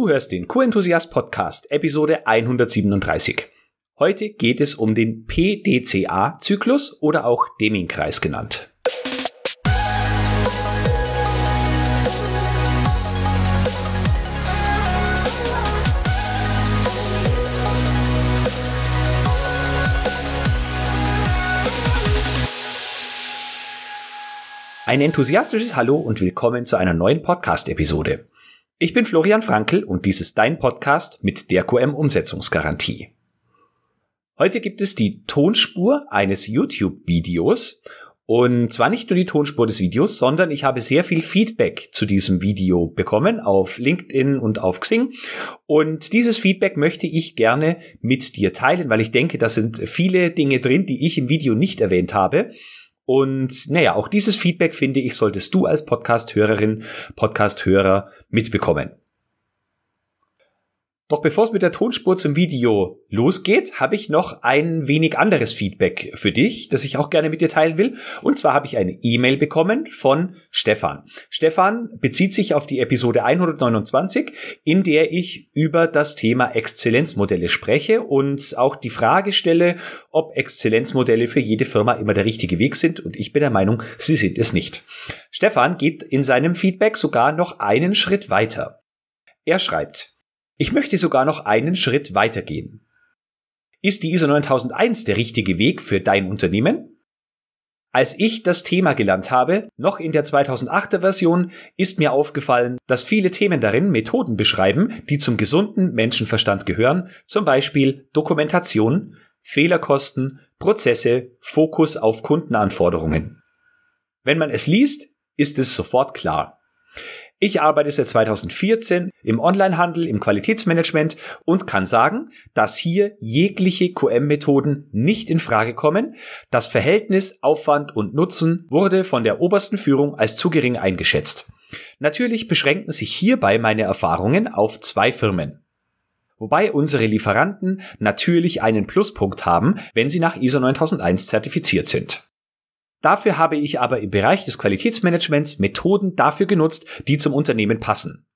Du hörst den Q-Enthusiast Podcast, Episode 137. Heute geht es um den PDCA-Zyklus oder auch Deming-Kreis genannt. Ein enthusiastisches Hallo und willkommen zu einer neuen Podcast-Episode. Ich bin Florian Frankl und dies ist dein Podcast mit der QM-Umsetzungsgarantie. Heute gibt es die Tonspur eines YouTube-Videos und zwar nicht nur die Tonspur des Videos, sondern ich habe sehr viel Feedback zu diesem Video bekommen auf LinkedIn und auf Xing. Und dieses Feedback möchte ich gerne mit dir teilen, weil ich denke, da sind viele Dinge drin, die ich im Video nicht erwähnt habe. Und naja, auch dieses Feedback finde ich, solltest du als Podcast-Hörerin, Podcast-Hörer mitbekommen. Doch bevor es mit der Tonspur zum Video losgeht, habe ich noch ein wenig anderes Feedback für dich, das ich auch gerne mit dir teilen will. Und zwar habe ich eine E-Mail bekommen von Stefan. Stefan bezieht sich auf die Episode 129, in der ich über das Thema Exzellenzmodelle spreche und auch die Frage stelle, ob Exzellenzmodelle für jede Firma immer der richtige Weg sind. Und ich bin der Meinung, sie sind es nicht. Stefan geht in seinem Feedback sogar noch einen Schritt weiter. Er schreibt, ich möchte sogar noch einen Schritt weitergehen. Ist die ISO 9001 der richtige Weg für dein Unternehmen? Als ich das Thema gelernt habe, noch in der 2008er Version, ist mir aufgefallen, dass viele Themen darin Methoden beschreiben, die zum gesunden Menschenverstand gehören, zum Beispiel Dokumentation, Fehlerkosten, Prozesse, Fokus auf Kundenanforderungen. Wenn man es liest, ist es sofort klar. Ich arbeite seit 2014 im Onlinehandel, im Qualitätsmanagement und kann sagen, dass hier jegliche QM-Methoden nicht in Frage kommen. Das Verhältnis Aufwand und Nutzen wurde von der obersten Führung als zu gering eingeschätzt. Natürlich beschränken sich hierbei meine Erfahrungen auf zwei Firmen. Wobei unsere Lieferanten natürlich einen Pluspunkt haben, wenn sie nach ISO 9001 zertifiziert sind. Dafür habe ich aber im Bereich des Qualitätsmanagements Methoden dafür genutzt, die zum Unternehmen passen.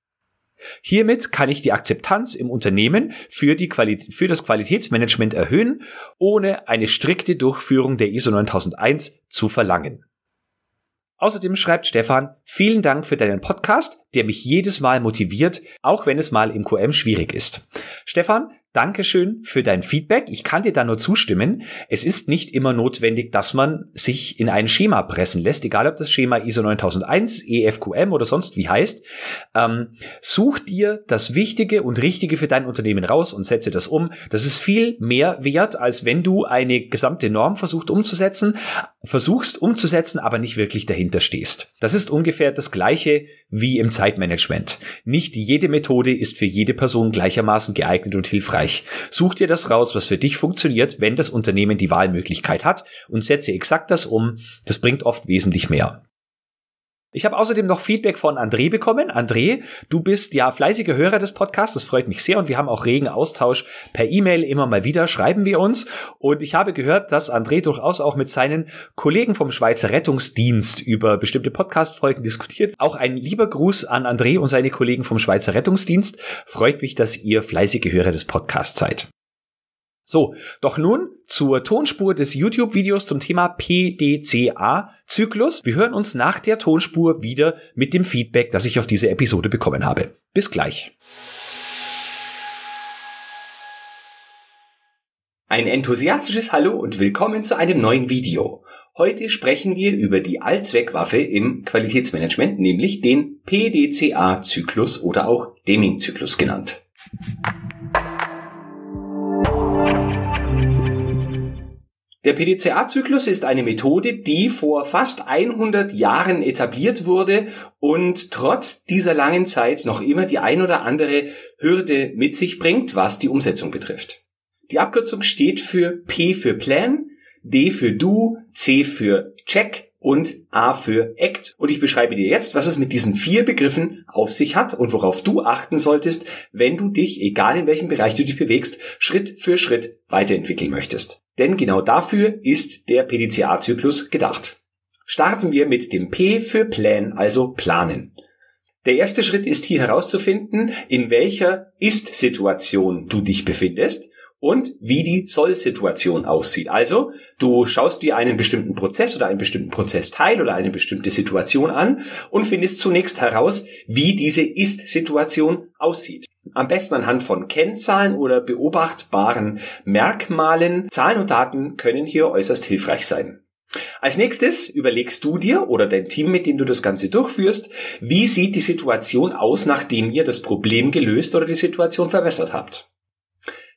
Hiermit kann ich die Akzeptanz im Unternehmen für, Quali für das Qualitätsmanagement erhöhen, ohne eine strikte Durchführung der ISO 9001 zu verlangen. Außerdem schreibt Stefan, vielen Dank für deinen Podcast, der mich jedes Mal motiviert, auch wenn es mal im QM schwierig ist. Stefan, Dankeschön für dein Feedback. Ich kann dir da nur zustimmen. Es ist nicht immer notwendig, dass man sich in ein Schema pressen lässt, egal ob das Schema ISO 9001, EFQM oder sonst wie heißt. Ähm, such dir das Wichtige und Richtige für dein Unternehmen raus und setze das um. Das ist viel mehr wert, als wenn du eine gesamte Norm versucht umzusetzen, versuchst umzusetzen, aber nicht wirklich dahinter stehst. Das ist ungefähr das Gleiche wie im Zeitmanagement. Nicht jede Methode ist für jede Person gleichermaßen geeignet und hilfreich. Such dir das raus, was für dich funktioniert, wenn das Unternehmen die Wahlmöglichkeit hat und setze exakt das um. Das bringt oft wesentlich mehr. Ich habe außerdem noch Feedback von André bekommen. André, du bist ja fleißiger Hörer des Podcasts, das freut mich sehr und wir haben auch regen Austausch per E-Mail immer mal wieder, schreiben wir uns. Und ich habe gehört, dass André durchaus auch mit seinen Kollegen vom Schweizer Rettungsdienst über bestimmte Podcast-Folgen diskutiert. Auch ein lieber Gruß an André und seine Kollegen vom Schweizer Rettungsdienst. Freut mich, dass ihr fleißige Hörer des Podcasts seid. So, doch nun zur Tonspur des YouTube-Videos zum Thema PDCA-Zyklus. Wir hören uns nach der Tonspur wieder mit dem Feedback, das ich auf diese Episode bekommen habe. Bis gleich. Ein enthusiastisches Hallo und willkommen zu einem neuen Video. Heute sprechen wir über die Allzweckwaffe im Qualitätsmanagement, nämlich den PDCA-Zyklus oder auch Deming-Zyklus genannt. Der PDCA-Zyklus ist eine Methode, die vor fast 100 Jahren etabliert wurde und trotz dieser langen Zeit noch immer die ein oder andere Hürde mit sich bringt, was die Umsetzung betrifft. Die Abkürzung steht für P für Plan, D für Do, C für Check und A für Act. Und ich beschreibe dir jetzt, was es mit diesen vier Begriffen auf sich hat und worauf du achten solltest, wenn du dich, egal in welchem Bereich du dich bewegst, Schritt für Schritt weiterentwickeln möchtest. Denn genau dafür ist der PDCA-Zyklus gedacht. Starten wir mit dem P für Plan, also planen. Der erste Schritt ist hier herauszufinden, in welcher Ist-Situation du dich befindest und wie die Soll-Situation aussieht. Also, du schaust dir einen bestimmten Prozess oder einen bestimmten Prozessteil oder eine bestimmte Situation an und findest zunächst heraus, wie diese Ist-Situation aussieht. Am besten anhand von Kennzahlen oder beobachtbaren Merkmalen. Zahlen und Daten können hier äußerst hilfreich sein. Als nächstes überlegst du dir oder dein Team, mit dem du das Ganze durchführst, wie sieht die Situation aus, nachdem ihr das Problem gelöst oder die Situation verbessert habt.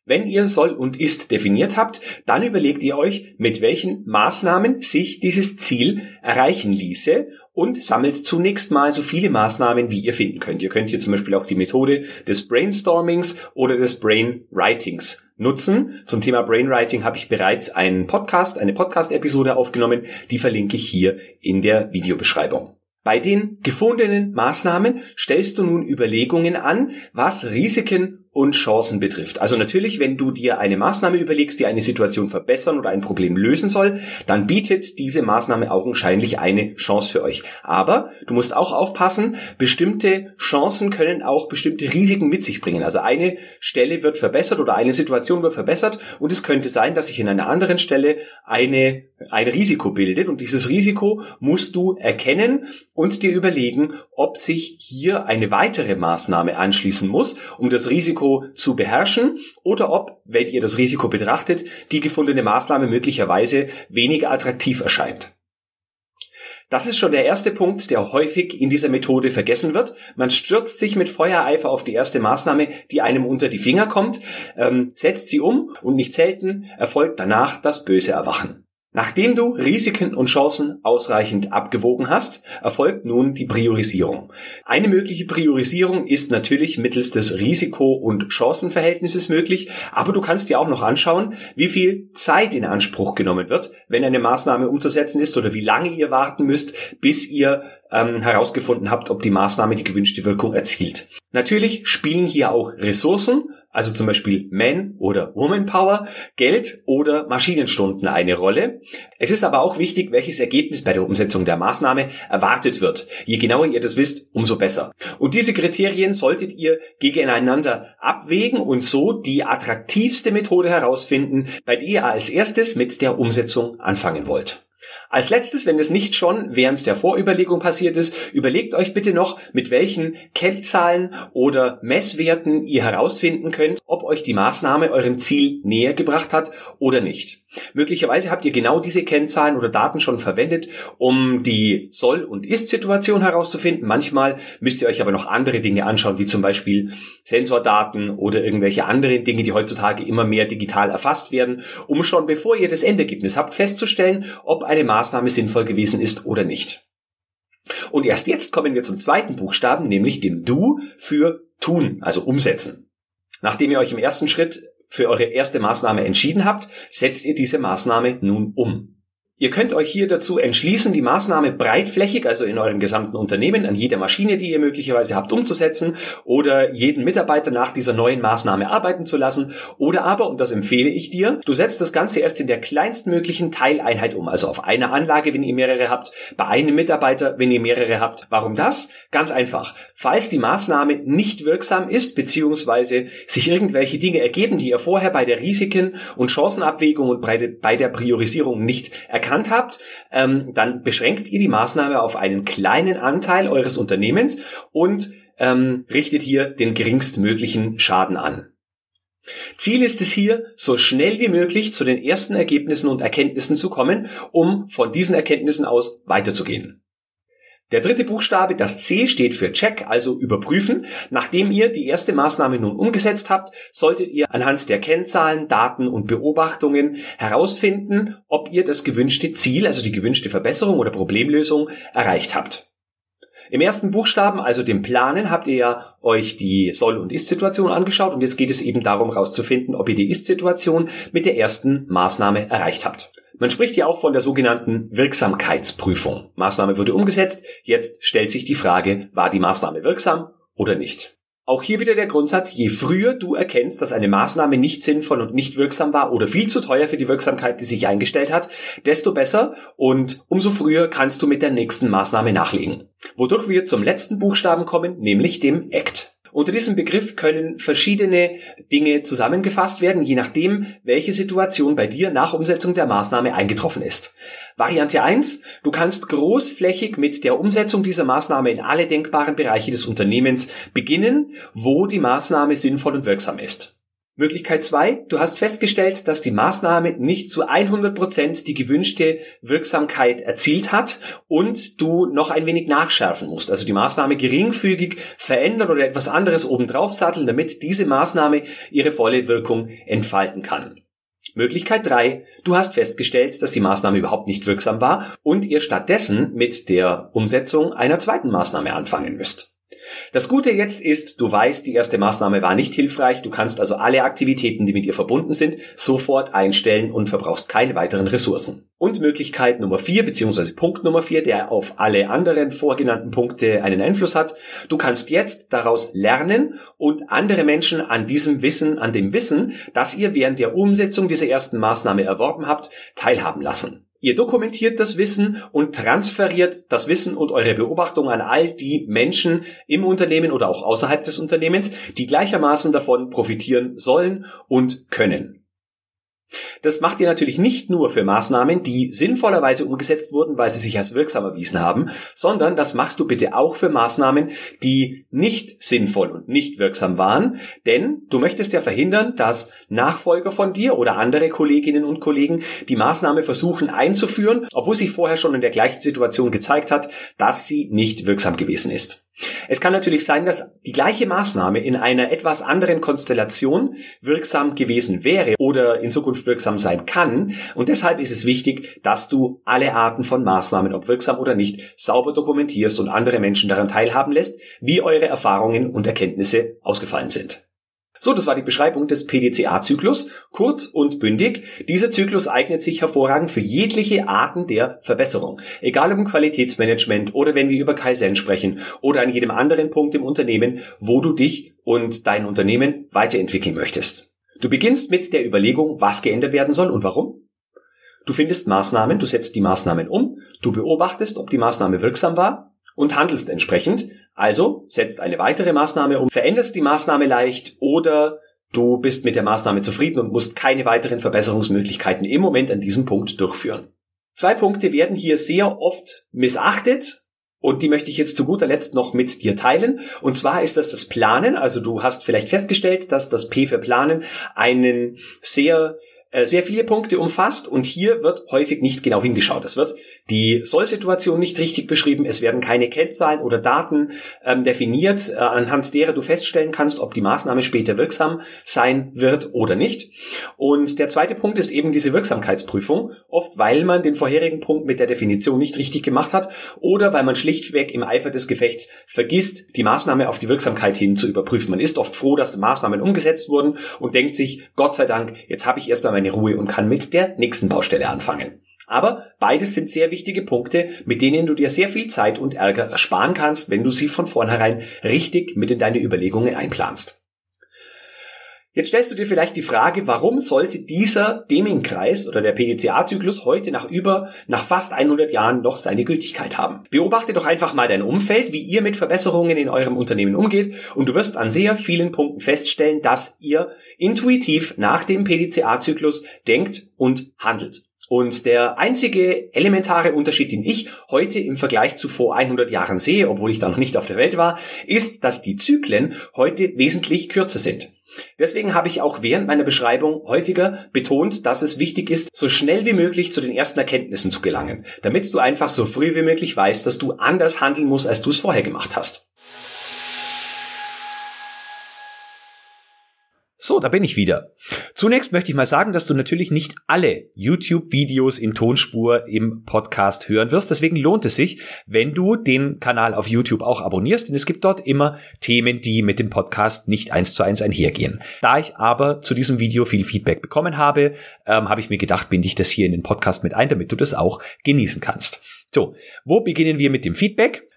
Wenn ihr soll und ist definiert habt, dann überlegt ihr euch, mit welchen Maßnahmen sich dieses Ziel erreichen ließe und sammelt zunächst mal so viele Maßnahmen, wie ihr finden könnt. Ihr könnt hier zum Beispiel auch die Methode des Brainstormings oder des Brainwritings nutzen. Zum Thema Brainwriting habe ich bereits einen Podcast, eine Podcast-Episode aufgenommen, die verlinke ich hier in der Videobeschreibung. Bei den gefundenen Maßnahmen stellst du nun Überlegungen an, was Risiken und Chancen betrifft. Also natürlich, wenn du dir eine Maßnahme überlegst, die eine Situation verbessern oder ein Problem lösen soll, dann bietet diese Maßnahme augenscheinlich eine Chance für euch. Aber du musst auch aufpassen, bestimmte Chancen können auch bestimmte Risiken mit sich bringen. Also eine Stelle wird verbessert oder eine Situation wird verbessert und es könnte sein, dass sich in einer anderen Stelle eine, ein Risiko bildet und dieses Risiko musst du erkennen und dir überlegen, ob sich hier eine weitere Maßnahme anschließen muss, um das Risiko Risiko zu beherrschen oder ob, wenn ihr das Risiko betrachtet, die gefundene Maßnahme möglicherweise weniger attraktiv erscheint. Das ist schon der erste Punkt, der häufig in dieser Methode vergessen wird. Man stürzt sich mit Feuereifer auf die erste Maßnahme, die einem unter die Finger kommt, ähm, setzt sie um und nicht selten erfolgt danach das böse Erwachen. Nachdem du Risiken und Chancen ausreichend abgewogen hast, erfolgt nun die Priorisierung. Eine mögliche Priorisierung ist natürlich mittels des Risiko- und Chancenverhältnisses möglich, aber du kannst dir auch noch anschauen, wie viel Zeit in Anspruch genommen wird, wenn eine Maßnahme umzusetzen ist oder wie lange ihr warten müsst, bis ihr ähm, herausgefunden habt, ob die Maßnahme die gewünschte Wirkung erzielt. Natürlich spielen hier auch Ressourcen also zum Beispiel Man- oder Woman-Power, Geld oder Maschinenstunden eine Rolle. Es ist aber auch wichtig, welches Ergebnis bei der Umsetzung der Maßnahme erwartet wird. Je genauer ihr das wisst, umso besser. Und diese Kriterien solltet ihr gegeneinander abwägen und so die attraktivste Methode herausfinden, bei der ihr als erstes mit der Umsetzung anfangen wollt. Als letztes, wenn es nicht schon während der Vorüberlegung passiert ist, überlegt euch bitte noch, mit welchen Kennzahlen oder Messwerten ihr herausfinden könnt, ob euch die Maßnahme eurem Ziel näher gebracht hat oder nicht. Möglicherweise habt ihr genau diese Kennzahlen oder Daten schon verwendet, um die Soll- und Ist-Situation herauszufinden. Manchmal müsst ihr euch aber noch andere Dinge anschauen, wie zum Beispiel Sensordaten oder irgendwelche anderen Dinge, die heutzutage immer mehr digital erfasst werden, um schon bevor ihr das Endergebnis habt, festzustellen, ob eine Maßnahme sinnvoll gewesen ist oder nicht. Und erst jetzt kommen wir zum zweiten Buchstaben, nämlich dem Du für tun, also umsetzen. Nachdem ihr euch im ersten Schritt für eure erste Maßnahme entschieden habt, setzt ihr diese Maßnahme nun um. Ihr könnt euch hier dazu entschließen, die Maßnahme breitflächig, also in eurem gesamten Unternehmen, an jeder Maschine, die ihr möglicherweise habt, umzusetzen oder jeden Mitarbeiter nach dieser neuen Maßnahme arbeiten zu lassen. Oder aber, und das empfehle ich dir, du setzt das Ganze erst in der kleinstmöglichen Teileinheit um, also auf einer Anlage, wenn ihr mehrere habt, bei einem Mitarbeiter, wenn ihr mehrere habt. Warum das? Ganz einfach. Falls die Maßnahme nicht wirksam ist, beziehungsweise sich irgendwelche Dinge ergeben, die ihr vorher bei der Risiken- und Chancenabwägung und bei der Priorisierung nicht erkannt erkannt habt, ähm, dann beschränkt ihr die Maßnahme auf einen kleinen Anteil eures Unternehmens und ähm, richtet hier den geringstmöglichen Schaden an. Ziel ist es hier, so schnell wie möglich zu den ersten Ergebnissen und Erkenntnissen zu kommen, um von diesen Erkenntnissen aus weiterzugehen. Der dritte Buchstabe, das C, steht für Check, also überprüfen. Nachdem ihr die erste Maßnahme nun umgesetzt habt, solltet ihr anhand der Kennzahlen, Daten und Beobachtungen herausfinden, ob ihr das gewünschte Ziel, also die gewünschte Verbesserung oder Problemlösung erreicht habt. Im ersten Buchstaben, also dem Planen, habt ihr ja euch die Soll- und Ist-Situation angeschaut und jetzt geht es eben darum herauszufinden, ob ihr die Ist-Situation mit der ersten Maßnahme erreicht habt. Man spricht hier auch von der sogenannten Wirksamkeitsprüfung. Maßnahme wurde umgesetzt, jetzt stellt sich die Frage, war die Maßnahme wirksam oder nicht? Auch hier wieder der Grundsatz, je früher du erkennst, dass eine Maßnahme nicht sinnvoll und nicht wirksam war oder viel zu teuer für die Wirksamkeit, die sich eingestellt hat, desto besser und umso früher kannst du mit der nächsten Maßnahme nachlegen. Wodurch wir zum letzten Buchstaben kommen, nämlich dem ACT. Unter diesem Begriff können verschiedene Dinge zusammengefasst werden, je nachdem, welche Situation bei dir nach Umsetzung der Maßnahme eingetroffen ist. Variante 1, du kannst großflächig mit der Umsetzung dieser Maßnahme in alle denkbaren Bereiche des Unternehmens beginnen, wo die Maßnahme sinnvoll und wirksam ist. Möglichkeit zwei: Du hast festgestellt, dass die Maßnahme nicht zu 100 Prozent die gewünschte Wirksamkeit erzielt hat und du noch ein wenig nachschärfen musst. Also die Maßnahme geringfügig verändern oder etwas anderes obendrauf satteln, damit diese Maßnahme ihre volle Wirkung entfalten kann. Möglichkeit drei: Du hast festgestellt, dass die Maßnahme überhaupt nicht wirksam war und ihr stattdessen mit der Umsetzung einer zweiten Maßnahme anfangen müsst. Das Gute jetzt ist, du weißt, die erste Maßnahme war nicht hilfreich, du kannst also alle Aktivitäten, die mit ihr verbunden sind, sofort einstellen und verbrauchst keine weiteren Ressourcen. Und Möglichkeit Nummer vier beziehungsweise Punkt Nummer vier, der auf alle anderen vorgenannten Punkte einen Einfluss hat, du kannst jetzt daraus lernen und andere Menschen an diesem Wissen, an dem Wissen, das ihr während der Umsetzung dieser ersten Maßnahme erworben habt, teilhaben lassen. Ihr dokumentiert das Wissen und transferiert das Wissen und eure Beobachtung an all die Menschen im Unternehmen oder auch außerhalb des Unternehmens, die gleichermaßen davon profitieren sollen und können. Das macht ihr natürlich nicht nur für Maßnahmen, die sinnvollerweise umgesetzt wurden, weil sie sich als wirksam erwiesen haben, sondern das machst du bitte auch für Maßnahmen, die nicht sinnvoll und nicht wirksam waren, denn du möchtest ja verhindern, dass Nachfolger von dir oder andere Kolleginnen und Kollegen die Maßnahme versuchen einzuführen, obwohl sich vorher schon in der gleichen Situation gezeigt hat, dass sie nicht wirksam gewesen ist. Es kann natürlich sein, dass die gleiche Maßnahme in einer etwas anderen Konstellation wirksam gewesen wäre oder in Zukunft wirksam sein kann. Und deshalb ist es wichtig, dass du alle Arten von Maßnahmen, ob wirksam oder nicht, sauber dokumentierst und andere Menschen daran teilhaben lässt, wie eure Erfahrungen und Erkenntnisse ausgefallen sind. So, das war die Beschreibung des PDCA-Zyklus. Kurz und bündig. Dieser Zyklus eignet sich hervorragend für jegliche Arten der Verbesserung. Egal ob im Qualitätsmanagement oder wenn wir über Kaizen sprechen oder an jedem anderen Punkt im Unternehmen, wo du dich und dein Unternehmen weiterentwickeln möchtest. Du beginnst mit der Überlegung, was geändert werden soll und warum. Du findest Maßnahmen, du setzt die Maßnahmen um, du beobachtest, ob die Maßnahme wirksam war und handelst entsprechend. Also setzt eine weitere Maßnahme um, veränderst die Maßnahme leicht oder du bist mit der Maßnahme zufrieden und musst keine weiteren Verbesserungsmöglichkeiten im Moment an diesem Punkt durchführen. Zwei Punkte werden hier sehr oft missachtet und die möchte ich jetzt zu guter Letzt noch mit dir teilen. Und zwar ist das das Planen. Also du hast vielleicht festgestellt, dass das P für Planen einen sehr sehr viele Punkte umfasst und hier wird häufig nicht genau hingeschaut. Es wird die Soll-Situation nicht richtig beschrieben, es werden keine Kennzahlen oder Daten ähm, definiert, äh, anhand derer du feststellen kannst, ob die Maßnahme später wirksam sein wird oder nicht. Und der zweite Punkt ist eben diese Wirksamkeitsprüfung, oft weil man den vorherigen Punkt mit der Definition nicht richtig gemacht hat oder weil man schlichtweg im Eifer des Gefechts vergisst, die Maßnahme auf die Wirksamkeit hin zu überprüfen. Man ist oft froh, dass Maßnahmen umgesetzt wurden und denkt sich, Gott sei Dank, jetzt habe ich erstmal meine Ruhe und kann mit der nächsten Baustelle anfangen. Aber beides sind sehr wichtige Punkte, mit denen du dir sehr viel Zeit und Ärger ersparen kannst, wenn du sie von vornherein richtig mit in deine Überlegungen einplanst. Jetzt stellst du dir vielleicht die Frage, warum sollte dieser Deming-Kreis oder der PDCA-Zyklus heute nach über, nach fast 100 Jahren noch seine Gültigkeit haben? Beobachte doch einfach mal dein Umfeld, wie ihr mit Verbesserungen in eurem Unternehmen umgeht und du wirst an sehr vielen Punkten feststellen, dass ihr intuitiv nach dem PDCA-Zyklus denkt und handelt. Und der einzige elementare Unterschied, den ich heute im Vergleich zu vor 100 Jahren sehe, obwohl ich da noch nicht auf der Welt war, ist, dass die Zyklen heute wesentlich kürzer sind. Deswegen habe ich auch während meiner Beschreibung häufiger betont, dass es wichtig ist, so schnell wie möglich zu den ersten Erkenntnissen zu gelangen, damit du einfach so früh wie möglich weißt, dass du anders handeln musst, als du es vorher gemacht hast. So, da bin ich wieder. Zunächst möchte ich mal sagen, dass du natürlich nicht alle YouTube-Videos in Tonspur im Podcast hören wirst. Deswegen lohnt es sich, wenn du den Kanal auf YouTube auch abonnierst, denn es gibt dort immer Themen, die mit dem Podcast nicht eins zu eins einhergehen. Da ich aber zu diesem Video viel Feedback bekommen habe, ähm, habe ich mir gedacht, binde ich das hier in den Podcast mit ein, damit du das auch genießen kannst. So, wo beginnen wir mit dem Feedback?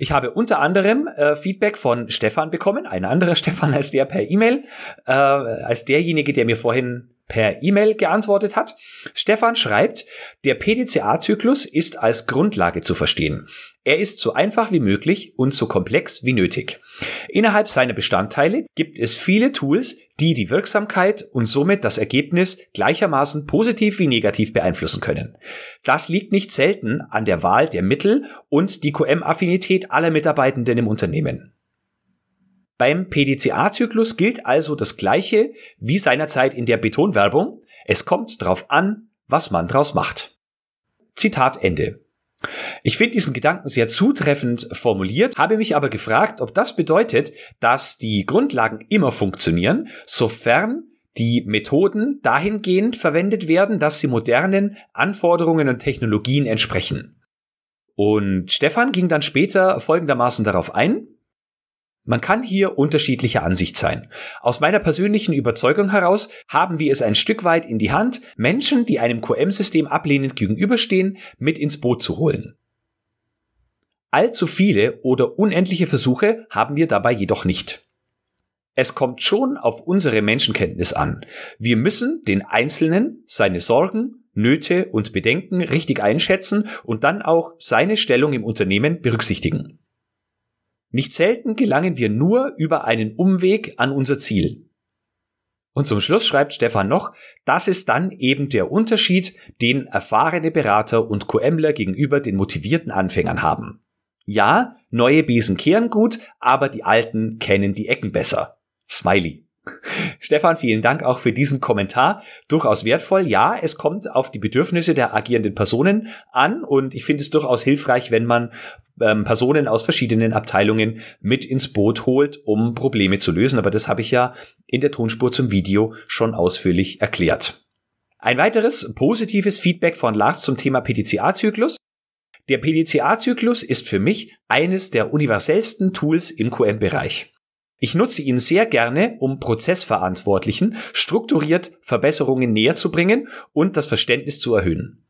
Ich habe unter anderem äh, Feedback von Stefan bekommen, ein anderer Stefan als der per E-Mail, äh, als derjenige, der mir vorhin per E-Mail geantwortet hat. Stefan schreibt, der PDCA-Zyklus ist als Grundlage zu verstehen. Er ist so einfach wie möglich und so komplex wie nötig. Innerhalb seiner Bestandteile gibt es viele Tools, die die Wirksamkeit und somit das Ergebnis gleichermaßen positiv wie negativ beeinflussen können. Das liegt nicht selten an der Wahl der Mittel und die QM-Affinität aller Mitarbeitenden im Unternehmen. Beim PDCA-Zyklus gilt also das Gleiche wie seinerzeit in der Betonwerbung. Es kommt drauf an, was man draus macht. Zitat Ende. Ich finde diesen Gedanken sehr zutreffend formuliert, habe mich aber gefragt, ob das bedeutet, dass die Grundlagen immer funktionieren, sofern die Methoden dahingehend verwendet werden, dass sie modernen Anforderungen und Technologien entsprechen. Und Stefan ging dann später folgendermaßen darauf ein, man kann hier unterschiedlicher Ansicht sein. Aus meiner persönlichen Überzeugung heraus haben wir es ein Stück weit in die Hand, Menschen, die einem QM-System ablehnend gegenüberstehen, mit ins Boot zu holen. Allzu viele oder unendliche Versuche haben wir dabei jedoch nicht. Es kommt schon auf unsere Menschenkenntnis an. Wir müssen den Einzelnen, seine Sorgen, Nöte und Bedenken richtig einschätzen und dann auch seine Stellung im Unternehmen berücksichtigen. Nicht selten gelangen wir nur über einen Umweg an unser Ziel. Und zum Schluss schreibt Stefan noch, das ist dann eben der Unterschied, den erfahrene Berater und QMler gegenüber den motivierten Anfängern haben. Ja, neue Besen kehren gut, aber die alten kennen die Ecken besser. Smiley. Stefan, vielen Dank auch für diesen Kommentar. Durchaus wertvoll. Ja, es kommt auf die Bedürfnisse der agierenden Personen an und ich finde es durchaus hilfreich, wenn man ähm, Personen aus verschiedenen Abteilungen mit ins Boot holt, um Probleme zu lösen. Aber das habe ich ja in der Tonspur zum Video schon ausführlich erklärt. Ein weiteres positives Feedback von Lars zum Thema PDCA-Zyklus. Der PDCA-Zyklus ist für mich eines der universellsten Tools im QM-Bereich. Ich nutze ihn sehr gerne, um Prozessverantwortlichen strukturiert Verbesserungen näher zu bringen und das Verständnis zu erhöhen.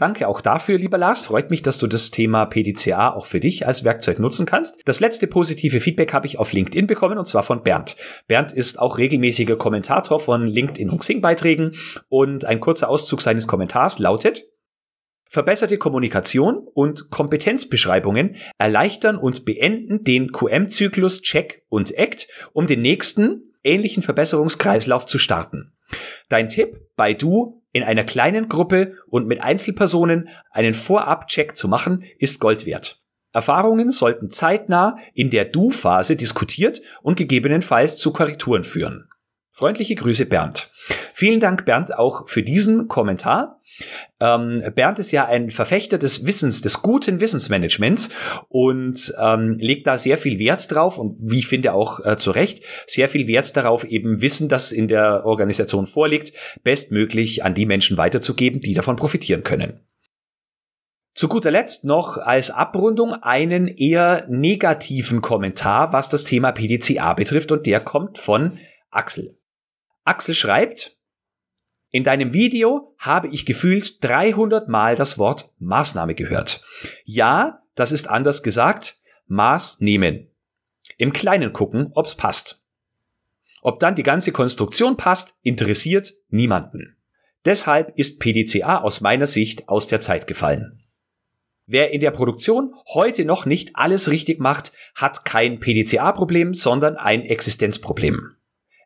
Danke auch dafür, lieber Lars. Freut mich, dass du das Thema PDCA auch für dich als Werkzeug nutzen kannst. Das letzte positive Feedback habe ich auf LinkedIn bekommen und zwar von Bernd. Bernd ist auch regelmäßiger Kommentator von LinkedIn und Xing-Beiträgen und ein kurzer Auszug seines Kommentars lautet, Verbesserte Kommunikation und Kompetenzbeschreibungen erleichtern und beenden den QM-Zyklus Check und Act, um den nächsten ähnlichen Verbesserungskreislauf zu starten. Dein Tipp, bei Du in einer kleinen Gruppe und mit Einzelpersonen einen Vorab-Check zu machen, ist Gold wert. Erfahrungen sollten zeitnah in der Du-Phase diskutiert und gegebenenfalls zu Korrekturen führen. Freundliche Grüße Bernd. Vielen Dank Bernd auch für diesen Kommentar. Ähm, Bernd ist ja ein Verfechter des Wissens, des guten Wissensmanagements und ähm, legt da sehr viel Wert drauf und wie ich finde auch äh, zu Recht sehr viel Wert darauf, eben Wissen, das in der Organisation vorliegt, bestmöglich an die Menschen weiterzugeben, die davon profitieren können. Zu guter Letzt noch als Abrundung einen eher negativen Kommentar, was das Thema PDCA betrifft und der kommt von Axel. Axel schreibt, in deinem Video habe ich gefühlt 300 Mal das Wort Maßnahme gehört. Ja, das ist anders gesagt. Maß nehmen. Im Kleinen gucken, ob's passt. Ob dann die ganze Konstruktion passt, interessiert niemanden. Deshalb ist PDCA aus meiner Sicht aus der Zeit gefallen. Wer in der Produktion heute noch nicht alles richtig macht, hat kein PDCA-Problem, sondern ein Existenzproblem.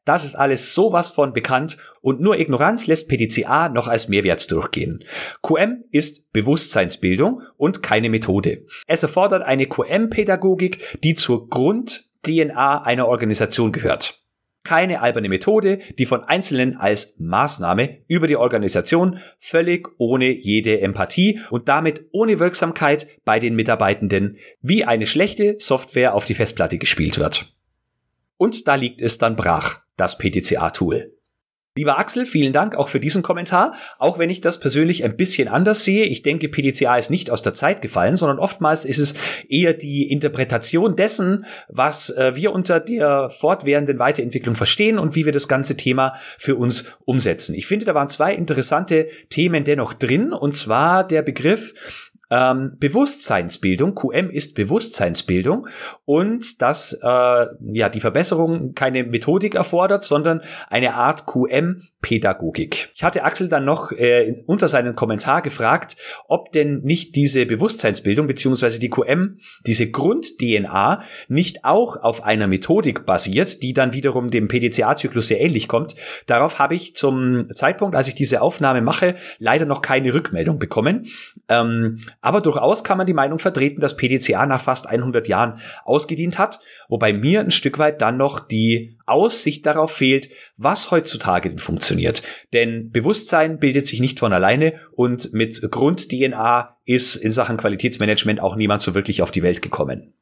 Das ist alles sowas von bekannt und nur Ignoranz lässt PDCA noch als Mehrwert durchgehen. QM ist Bewusstseinsbildung und keine Methode. Es erfordert eine QM-Pädagogik, die zur Grund-DNA einer Organisation gehört. Keine alberne Methode, die von Einzelnen als Maßnahme über die Organisation völlig ohne jede Empathie und damit ohne Wirksamkeit bei den Mitarbeitenden wie eine schlechte Software auf die Festplatte gespielt wird. Und da liegt es dann brach das PDCA-Tool. Lieber Axel, vielen Dank auch für diesen Kommentar. Auch wenn ich das persönlich ein bisschen anders sehe. Ich denke, PDCA ist nicht aus der Zeit gefallen, sondern oftmals ist es eher die Interpretation dessen, was äh, wir unter der fortwährenden Weiterentwicklung verstehen und wie wir das ganze Thema für uns umsetzen. Ich finde, da waren zwei interessante Themen dennoch drin, und zwar der Begriff ähm, Bewusstseinsbildung. QM ist Bewusstseinsbildung und dass äh, ja die Verbesserung keine Methodik erfordert, sondern eine Art QM-Pädagogik. Ich hatte Axel dann noch äh, unter seinen Kommentar gefragt, ob denn nicht diese Bewusstseinsbildung beziehungsweise die QM, diese Grund-DNA nicht auch auf einer Methodik basiert, die dann wiederum dem PDCA-Zyklus sehr ähnlich kommt. Darauf habe ich zum Zeitpunkt, als ich diese Aufnahme mache, leider noch keine Rückmeldung bekommen. Ähm, aber durchaus kann man die Meinung vertreten, dass PDCA nach fast 100 Jahren ausgedient hat, wobei mir ein Stück weit dann noch die Aussicht darauf fehlt, was heutzutage denn funktioniert. Denn Bewusstsein bildet sich nicht von alleine und mit Grund-DNA ist in Sachen Qualitätsmanagement auch niemand so wirklich auf die Welt gekommen.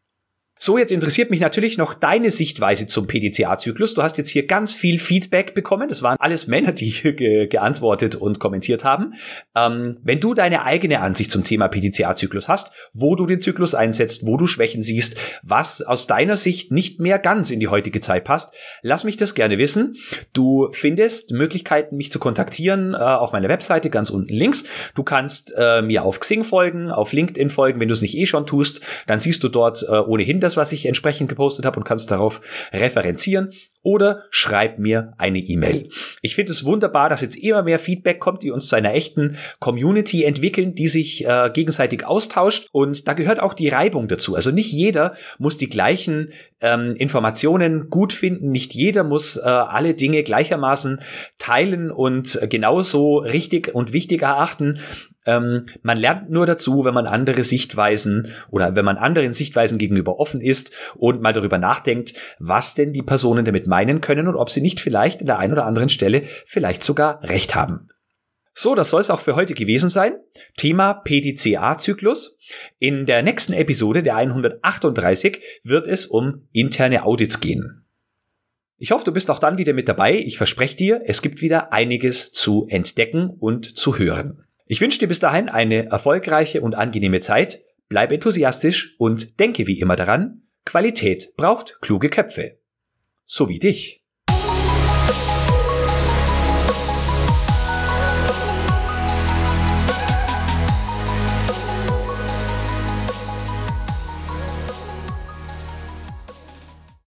So, jetzt interessiert mich natürlich noch deine Sichtweise zum PDCA-Zyklus. Du hast jetzt hier ganz viel Feedback bekommen. Das waren alles Männer, die hier ge geantwortet und kommentiert haben. Ähm, wenn du deine eigene Ansicht zum Thema PDCA-Zyklus hast, wo du den Zyklus einsetzt, wo du Schwächen siehst, was aus deiner Sicht nicht mehr ganz in die heutige Zeit passt, lass mich das gerne wissen. Du findest Möglichkeiten, mich zu kontaktieren äh, auf meiner Webseite ganz unten links. Du kannst äh, mir auf Xing folgen, auf LinkedIn folgen, wenn du es nicht eh schon tust. Dann siehst du dort äh, ohnehin das, was ich entsprechend gepostet habe und kannst darauf referenzieren oder schreib mir eine E-Mail. Ich finde es wunderbar, dass jetzt immer mehr Feedback kommt, die uns zu einer echten Community entwickeln, die sich äh, gegenseitig austauscht und da gehört auch die Reibung dazu. Also nicht jeder muss die gleichen ähm, Informationen gut finden, nicht jeder muss äh, alle Dinge gleichermaßen teilen und genauso richtig und wichtig erachten. Ähm, man lernt nur dazu, wenn man andere Sichtweisen oder wenn man anderen Sichtweisen gegenüber offen ist und mal darüber nachdenkt, was denn die Personen damit meinen können und ob sie nicht vielleicht in der einen oder anderen Stelle vielleicht sogar recht haben. So, das soll es auch für heute gewesen sein. Thema PDCA-Zyklus. In der nächsten Episode, der 138, wird es um interne Audits gehen. Ich hoffe, du bist auch dann wieder mit dabei. Ich verspreche dir, es gibt wieder einiges zu entdecken und zu hören. Ich wünsche dir bis dahin eine erfolgreiche und angenehme Zeit, bleib enthusiastisch und denke wie immer daran, Qualität braucht kluge Köpfe. So wie dich.